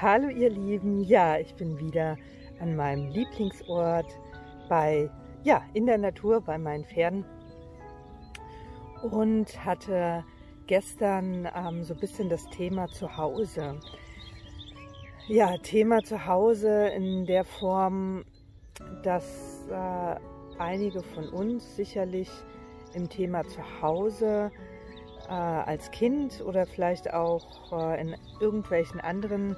Hallo ihr Lieben, ja, ich bin wieder an meinem Lieblingsort bei, ja, in der Natur bei meinen Pferden und hatte gestern ähm, so ein bisschen das Thema Zuhause. Ja, Thema Zuhause in der Form, dass äh, einige von uns sicherlich im Thema Zuhause äh, als Kind oder vielleicht auch äh, in irgendwelchen anderen,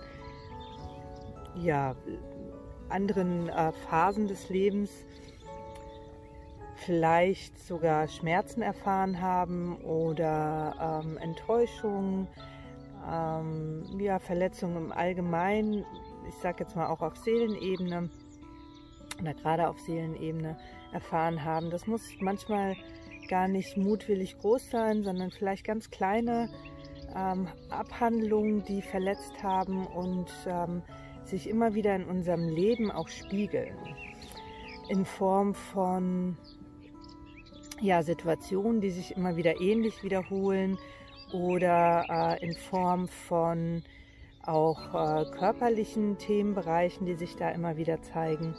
ja, anderen äh, Phasen des Lebens vielleicht sogar Schmerzen erfahren haben oder ähm, Enttäuschungen, ähm, ja, Verletzungen im Allgemeinen, ich sage jetzt mal auch auf Seelenebene oder gerade auf Seelenebene erfahren haben. Das muss manchmal gar nicht mutwillig groß sein, sondern vielleicht ganz kleine ähm, Abhandlungen, die verletzt haben und ähm, sich immer wieder in unserem Leben auch spiegeln. In Form von ja, Situationen, die sich immer wieder ähnlich wiederholen oder äh, in Form von auch äh, körperlichen Themenbereichen, die sich da immer wieder zeigen.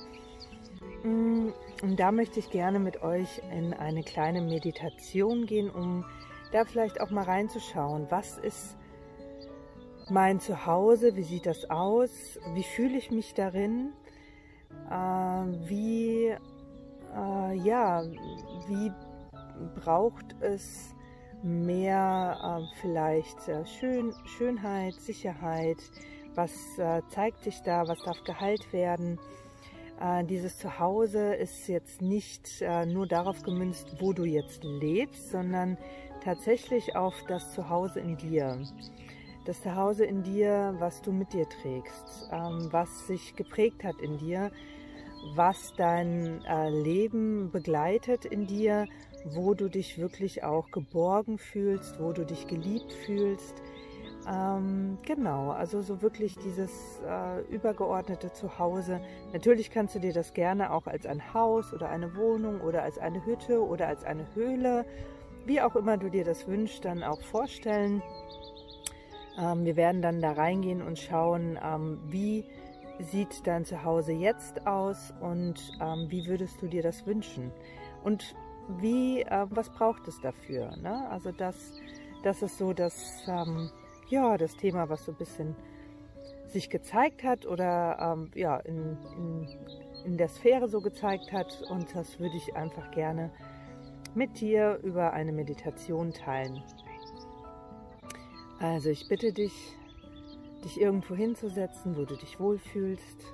Mm, und da möchte ich gerne mit euch in eine kleine Meditation gehen, um da vielleicht auch mal reinzuschauen, was ist mein Zuhause, wie sieht das aus, wie fühle ich mich darin, äh, wie, äh, ja, wie braucht es mehr äh, vielleicht äh, Schön, Schönheit, Sicherheit, was äh, zeigt sich da, was darf geheilt werden. Äh, dieses Zuhause ist jetzt nicht nur darauf gemünzt, wo du jetzt lebst, sondern tatsächlich auf das Zuhause in dir. Das Zuhause in dir, was du mit dir trägst, ähm, was sich geprägt hat in dir, was dein äh, Leben begleitet in dir, wo du dich wirklich auch geborgen fühlst, wo du dich geliebt fühlst. Ähm, genau, also so wirklich dieses äh, übergeordnete Zuhause. Natürlich kannst du dir das gerne auch als ein Haus oder eine Wohnung oder als eine Hütte oder als eine Höhle, wie auch immer du dir das wünschst, dann auch vorstellen. Ähm, wir werden dann da reingehen und schauen, ähm, wie sieht dein Zuhause jetzt aus und ähm, wie würdest du dir das wünschen? Und wie, was braucht es dafür? Ne? Also das, das ist so das, ja, das Thema, was so ein bisschen sich gezeigt hat oder ja, in, in, in der Sphäre so gezeigt hat. Und das würde ich einfach gerne mit dir über eine Meditation teilen. Also ich bitte dich, dich irgendwo hinzusetzen, wo du dich wohlfühlst,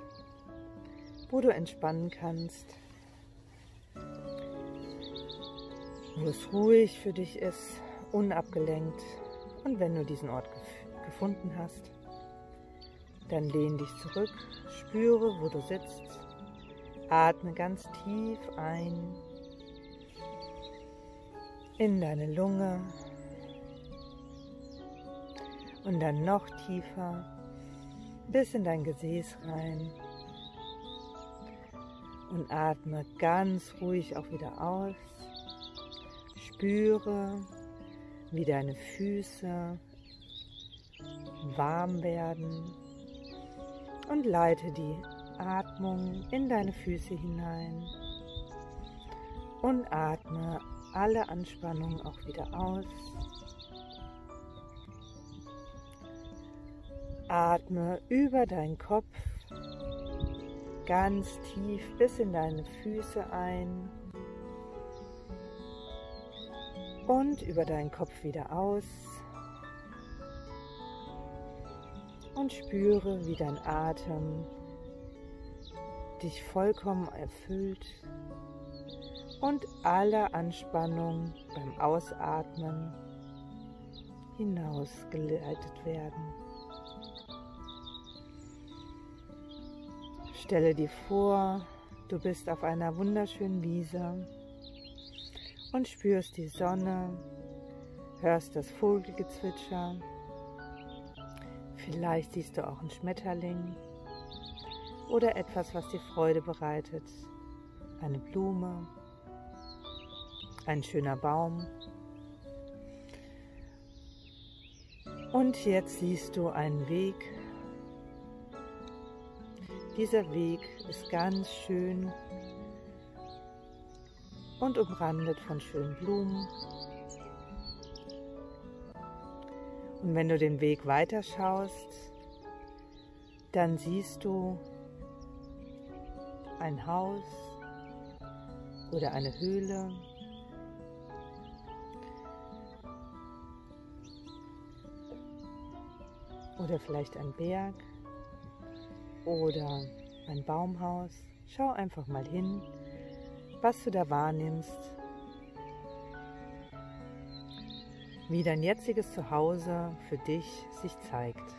wo du entspannen kannst, wo es ruhig für dich ist, unabgelenkt. Und wenn du diesen Ort gef gefunden hast, dann lehn dich zurück, spüre, wo du sitzt, atme ganz tief ein in deine Lunge und dann noch tiefer bis in dein Gesäß rein und atme ganz ruhig auch wieder aus. Spüre, wie deine Füße warm werden und leite die Atmung in deine Füße hinein und atme alle Anspannung auch wieder aus. Atme über deinen Kopf ganz tief bis in deine Füße ein und über deinen Kopf wieder aus und spüre, wie dein Atem dich vollkommen erfüllt und alle Anspannung beim Ausatmen hinausgeleitet werden. Stelle dir vor, du bist auf einer wunderschönen Wiese und spürst die Sonne, hörst das Vogelgezwitscher, vielleicht siehst du auch einen Schmetterling oder etwas, was dir Freude bereitet, eine Blume, ein schöner Baum. Und jetzt siehst du einen Weg Dieser Weg ist ganz schön und umrandet von schönen Blumen. Und wenn du den Weg weiter schaust, dann siehst du ein Haus oder eine Höhle. Oder vielleicht ein Berg oder ein Baumhaus. Schau einfach mal hin, was du da wahrnimmst, wie dein jetziges Zuhause für dich sich zeigt.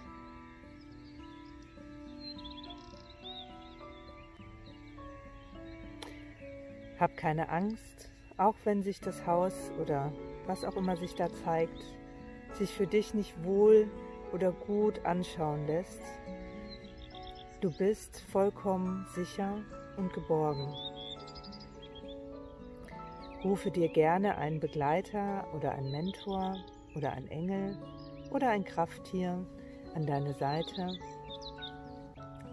Hab keine Angst, auch wenn sich das Haus oder was auch immer sich da zeigt, sich für dich nicht wohl oder gut anschauen lässt. Du bist vollkommen sicher und geborgen. Rufe dir gerne einen Begleiter oder einen Mentor oder einen Engel oder ein Krafttier an deine Seite,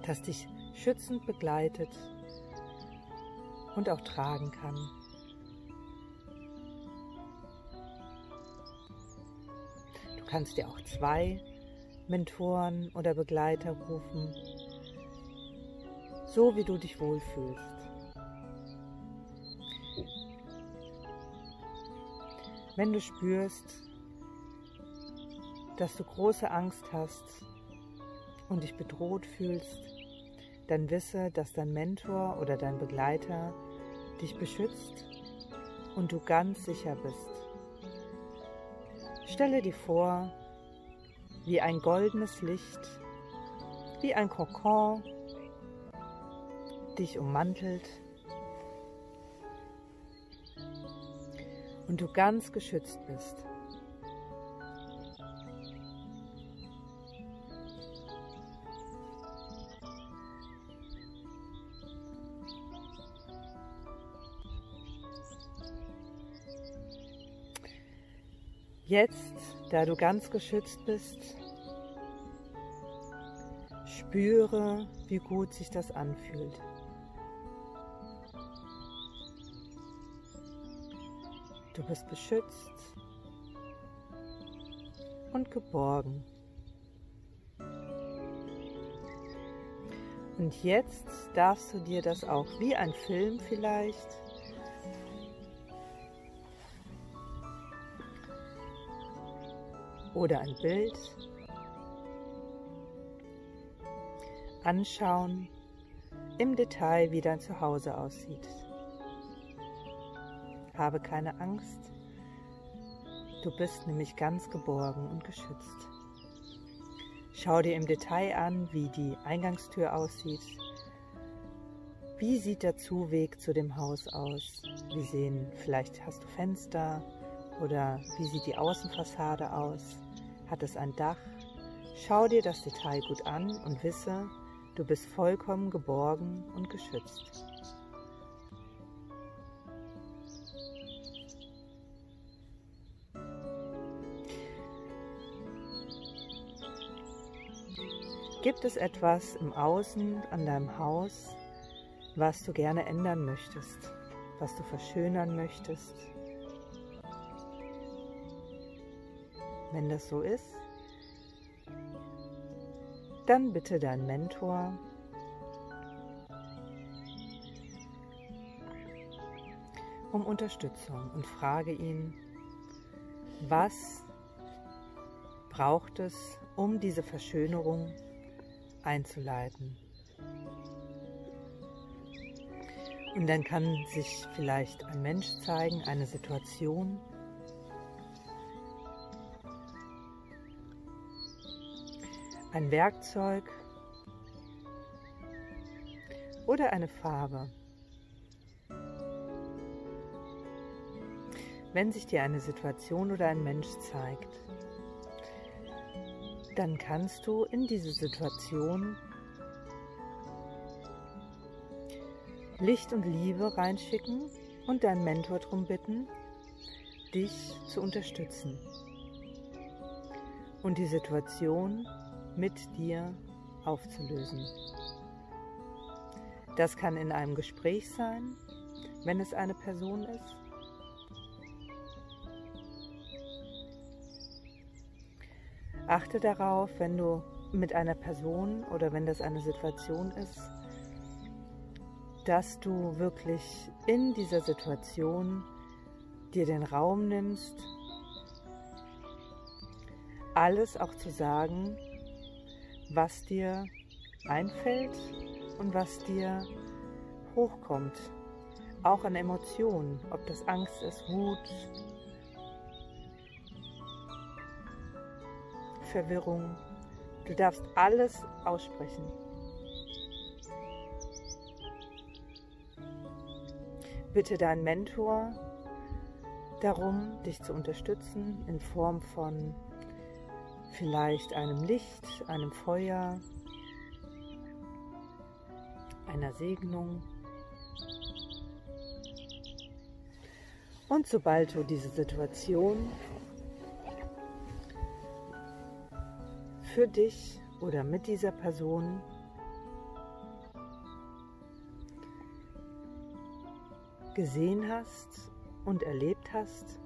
das dich schützend begleitet und auch tragen kann. Du kannst dir auch zwei Mentoren oder Begleiter rufen, so wie du dich wohlfühlst. Wenn du spürst, dass du große Angst hast und dich bedroht fühlst, dann wisse, dass dein Mentor oder dein Begleiter dich beschützt und du ganz sicher bist. Stelle dir vor, wie ein goldenes Licht, wie ein Kokon dich ummantelt und du ganz geschützt bist. Jetzt, da du ganz geschützt bist, spüre, wie gut sich das anfühlt. Du bist beschützt und geborgen. Und jetzt darfst du dir das auch wie ein Film vielleicht oder ein Bild anschauen im Detail, wie dein Zuhause aussieht. Habe keine Angst. Du bist nämlich ganz geborgen und geschützt. Schau dir im Detail an, wie die Eingangstür aussieht. Wie sieht der Zuweg zu dem Haus aus? Wie sehen, vielleicht hast du Fenster oder wie sieht die Außenfassade aus? Hat es ein Dach? Schau dir das Detail gut an und wisse, du bist vollkommen geborgen und geschützt. Gibt es etwas im Außen an deinem Haus, was du gerne ändern möchtest, was du verschönern möchtest? Wenn das so ist, dann bitte deinen Mentor, um Unterstützung und frage ihn, was braucht es, um diese Verschönerung einzuleiten. Und dann kann sich vielleicht ein Mensch zeigen, eine Situation, ein Werkzeug oder eine Farbe. Wenn sich dir eine Situation oder ein Mensch zeigt, dann kannst du in diese Situation Licht und Liebe reinschicken und deinen Mentor darum bitten, dich zu unterstützen und die Situation mit dir aufzulösen. Das kann in einem Gespräch sein, wenn es eine Person ist. Achte darauf, wenn du mit einer Person oder wenn das eine Situation ist, dass du wirklich in dieser Situation dir den Raum nimmst, alles auch zu sagen, was dir einfällt und was dir hochkommt. Auch an Emotionen, ob das Angst ist, Wut, Verwirrung. Du darfst alles aussprechen. Bitte deinen Mentor darum, dich zu unterstützen in Form von vielleicht einem Licht, einem Feuer, einer Segnung. Und sobald du diese Situation für dich oder mit dieser Person gesehen hast und erlebt hast,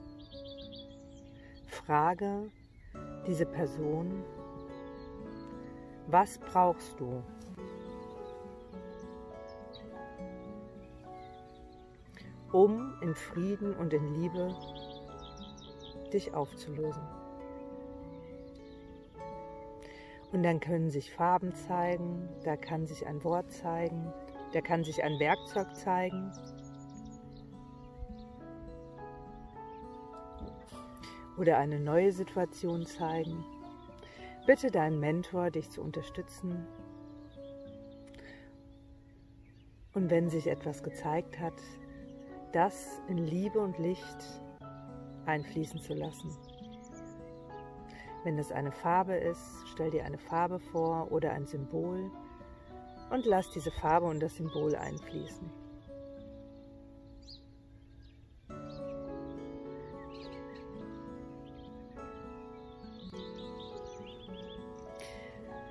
frage diese Person, was brauchst du? um in Frieden und in Liebe dich aufzulösen. Und dann können sich Farben zeigen, da kann sich ein Wort zeigen, da kann sich ein Werkzeug zeigen. Oder eine neue Situation zeigen. Bitte deinen Mentor, dich zu unterstützen. Und wenn sich etwas gezeigt hat, das in Liebe und Licht einfließen zu lassen. Wenn es eine Farbe ist, stell dir eine Farbe vor oder ein Symbol und lass diese Farbe und das Symbol einfließen.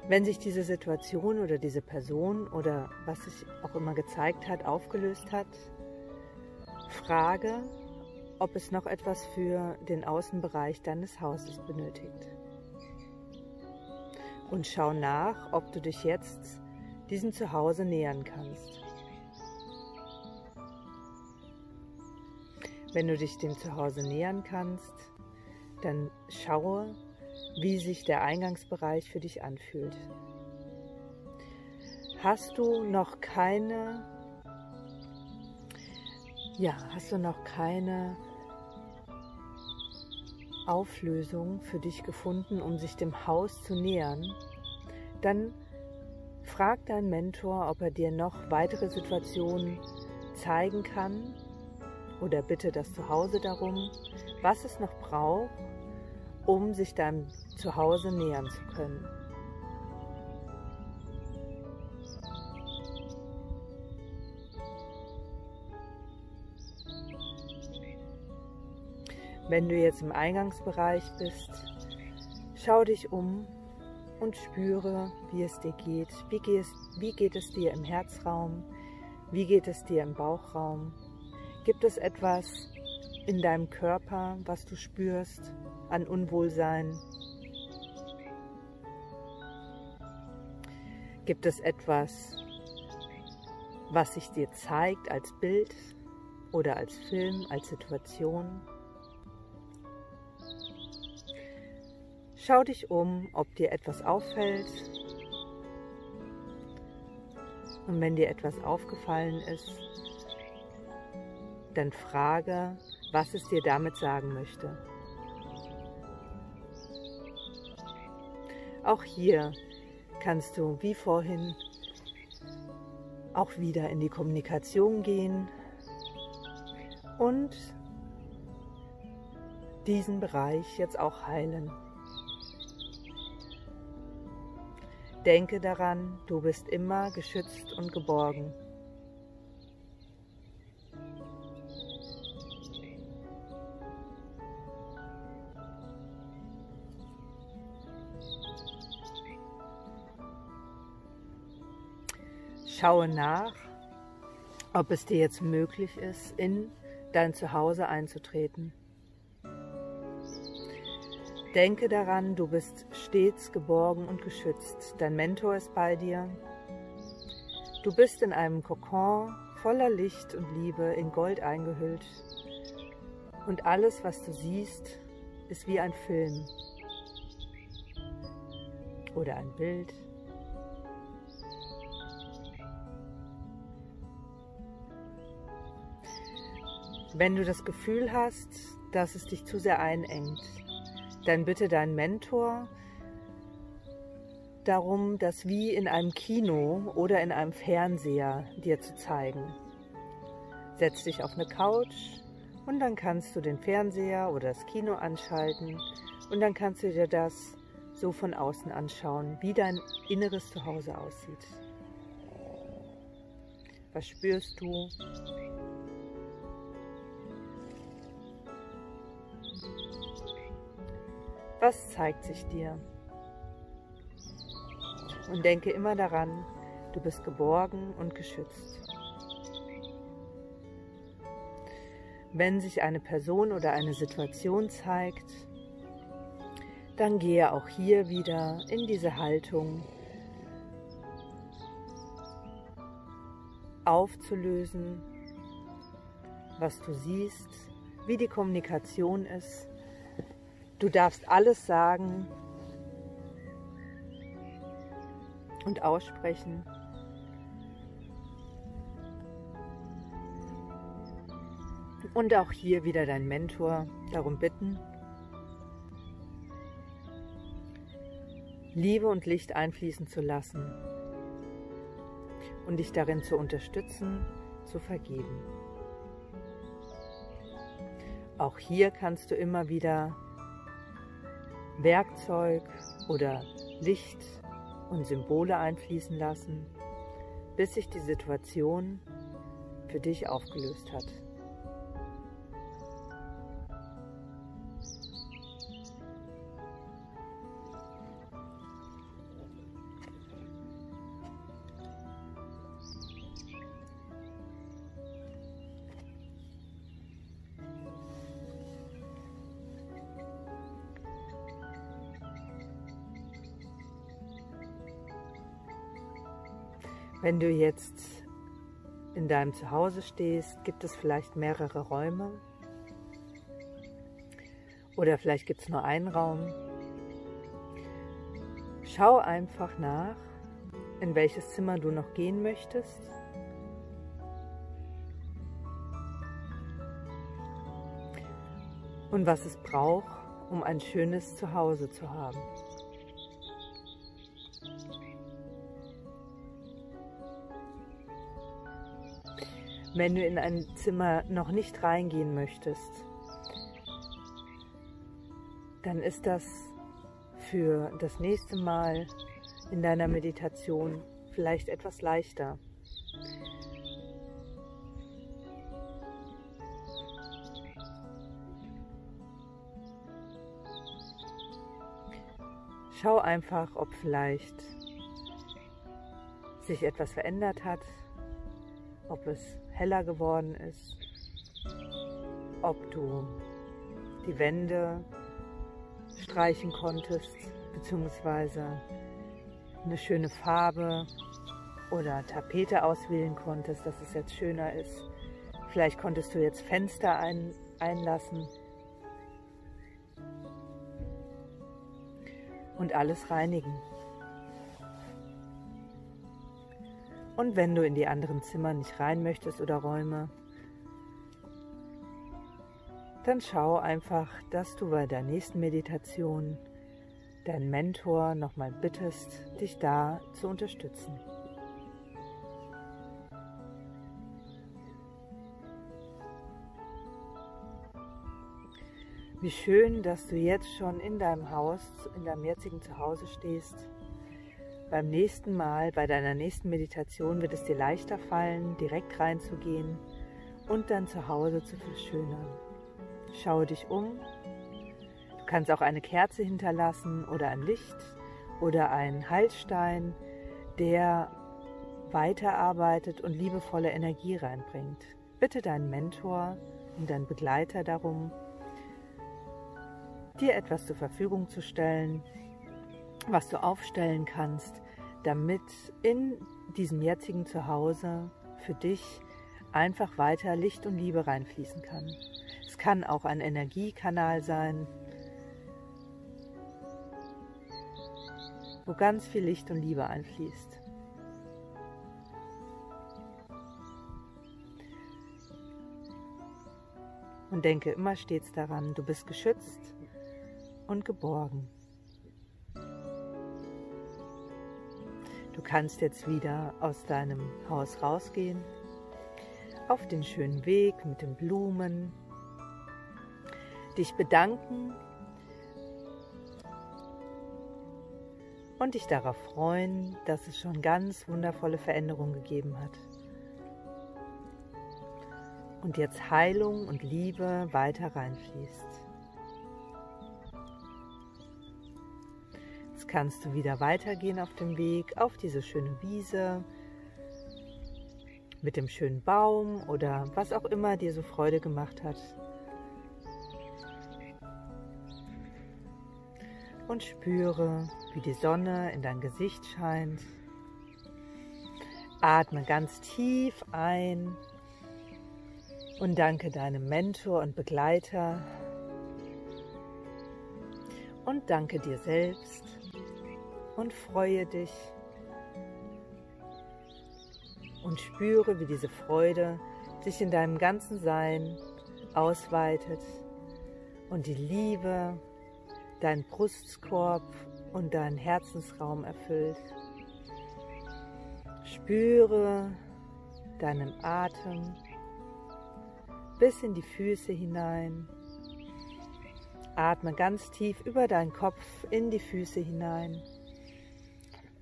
Wenn sich diese Situation oder diese Person oder was sich auch immer gezeigt hat, aufgelöst hat, frage, ob es noch etwas für den Außenbereich deines Hauses benötigt und schau nach, ob du dich jetzt diesem Zuhause nähern kannst. Wenn du dich dem Zuhause nähern kannst, dann schaue, wie sich der Eingangsbereich für dich anfühlt. Hast du noch keine, ja, hast du noch keine Auflösung für dich gefunden, um sich dem Haus zu nähern, dann frag deinen Mentor, ob er dir noch weitere Situationen zeigen kann oder bitte das Zuhause darum, was es noch braucht, um sich deinem Zuhause nähern zu können. Wenn du jetzt im Eingangsbereich bist, schau dich um und spüre, wie es dir geht. Wie, gehst, wie geht es dir im Herzraum? Wie geht es dir im Bauchraum? Gibt es etwas in deinem Körper, was du spürst an Unwohlsein? Gibt es etwas, was sich dir zeigt als Bild oder als Film, als Situation? Schau dich um, ob dir etwas auffällt. Und wenn dir etwas aufgefallen ist, dann frage, was es dir damit sagen möchte. Auch hier kannst du wie vorhin auch wieder in die Kommunikation gehen und diesen Bereich jetzt auch heilen. Denke daran, du bist immer geschützt und geborgen. Schaue nach, ob es dir jetzt möglich ist, in dein Zuhause einzutreten. Denke daran, du bist stets geborgen und geschützt. Dein Mentor ist bei dir. Du bist in einem Kokon voller Licht und Liebe in Gold eingehüllt. Und alles, was du siehst, ist wie ein Film oder ein Bild. Wenn du das Gefühl hast, dass es dich zu sehr einengt, dann bitte deinen Mentor darum, das wie in einem Kino oder in einem Fernseher dir zu zeigen. Setz dich auf eine Couch und dann kannst du den Fernseher oder das Kino anschalten und dann kannst du dir das so von außen anschauen, wie dein inneres Zuhause aussieht. Was spürst du? Was zeigt sich dir? Und denke immer daran, du bist geborgen und geschützt. Wenn sich eine Person oder eine Situation zeigt, dann gehe auch hier wieder in diese Haltung aufzulösen, was du siehst, wie die Kommunikation ist Du darfst alles sagen und aussprechen. Und auch hier wieder dein Mentor darum bitten, Liebe und Licht einfließen zu lassen und dich darin zu unterstützen, zu vergeben. Auch hier kannst du immer wieder Werkzeug oder Licht und Symbole einfließen lassen, bis sich die Situation für dich aufgelöst hat. Wenn du jetzt in deinem Zuhause stehst, gibt es vielleicht mehrere Räume oder vielleicht gibt es nur einen Raum. Schau einfach nach, in welches Zimmer du noch gehen möchtest. Und was es braucht, um ein schönes Zuhause zu haben. Wenn du in ein Zimmer noch nicht reingehen möchtest, dann ist das für das nächste Mal in deiner Meditation vielleicht etwas leichter. Schau einfach, ob vielleicht sich etwas verändert hat, ob es heller geworden ist, ob du die Wände streichen konntest, beziehungsweise eine schöne Farbe oder Tapete auswählen konntest, dass es jetzt schöner ist. Vielleicht konntest du jetzt Fenster ein, einlassen und alles reinigen. Und wenn du in die anderen Zimmer nicht rein möchtest oder Räume, dann schau einfach, dass du bei der nächsten Meditation deinen Mentor nochmal bittest, dich da zu unterstützen. Wie schön, dass du jetzt schon in deinem Haus, in deinem jetzigen Zuhause stehst beim nächsten Mal, bei deiner nächsten Meditation wird es dir leichter fallen, direkt reinzugehen und dann zu Hause zu verschönern. Schaue dich um. Du kannst auch eine Kerze hinterlassen oder ein Licht oder einen Heilstein, der weiterarbeitet und liebevolle Energie reinbringt. Bitte deinen Mentor und deinen Begleiter darum, dir etwas zur Verfügung zu stellen, was du aufstellen kannst, damit in diesem jetzigen Zuhause für dich einfach weiter Licht und Liebe reinfließen kann. Es kann auch ein Energiekanal sein, wo ganz viel Licht und Liebe einfließt. Und denke immer stets daran, du bist geschützt und geborgen. Du kannst jetzt wieder aus deinem Haus rausgehen, auf den schönen Weg mit den Blumen, dich bedanken und dich darauf freuen, dass es schon ganz wundervolle Veränderungen gegeben hat. Und jetzt Heilung und Liebe weiter reinfließt. Kannst du wieder weitergehen auf dem Weg, auf diese schöne Wiese, mit dem schönen Baum oder was auch immer dir so Freude gemacht hat. und spüre, wie die Sonne in dein Gesicht scheint. Atme ganz tief ein und danke deinem Mentor und Begleiter und danke dir selbst und freue dich und spüre, wie diese Freude sich in deinem ganzen Sein ausweitet und die Liebe dein Brustkorb und deinen Herzensraum erfüllt. Spüre deinen Atem bis in die Füße hinein. Atme ganz tief über deinen Kopf in die Füße hinein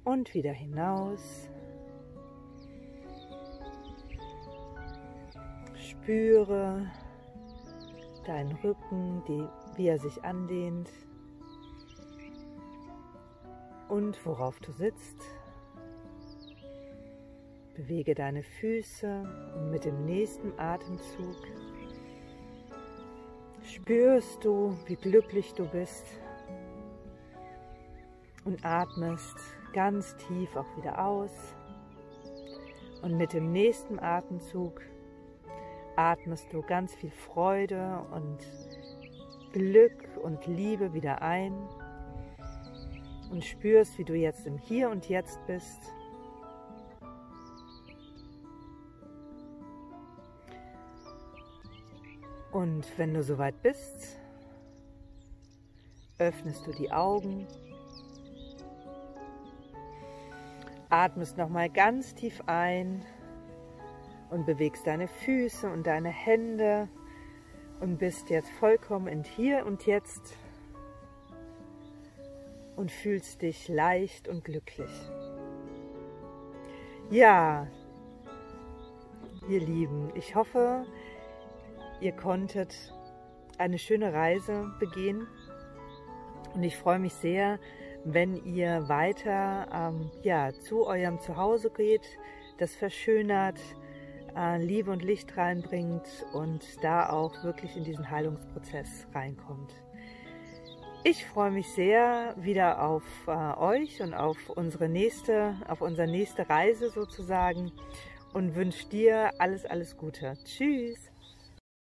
und wieder hinaus. Spüre deinen Rücken, die, wie er sich andehnt und worauf du sitzt. Bewege deine Füße und mit dem nächsten Atemzug spürst du, wie glücklich du bist und atmest ganz tief auch wieder aus. Und mit dem nächsten Atemzug atmest du ganz viel Freude und Glück und Liebe wieder ein und spürst, wie du jetzt im Hier und Jetzt bist. Und wenn du soweit bist, öffnest du die Augen, atmest nochmal ganz tief ein und bewegst deine Füße und deine Hände und bist jetzt vollkommen in Hier und Jetzt und fühlst dich leicht und glücklich. Ja, ihr Lieben, ich hoffe, ihr konntet eine schöne Reise begehen und ich freue mich sehr, wenn ihr weiter ähm, ja, zu eurem Zuhause geht, das verschönert, äh, Liebe und Licht reinbringt und da auch wirklich in diesen Heilungsprozess reinkommt. Ich freue mich sehr wieder auf äh, euch und auf unsere nächste, auf unsere nächste Reise sozusagen und wünsche dir alles, alles Gute. Tschüss!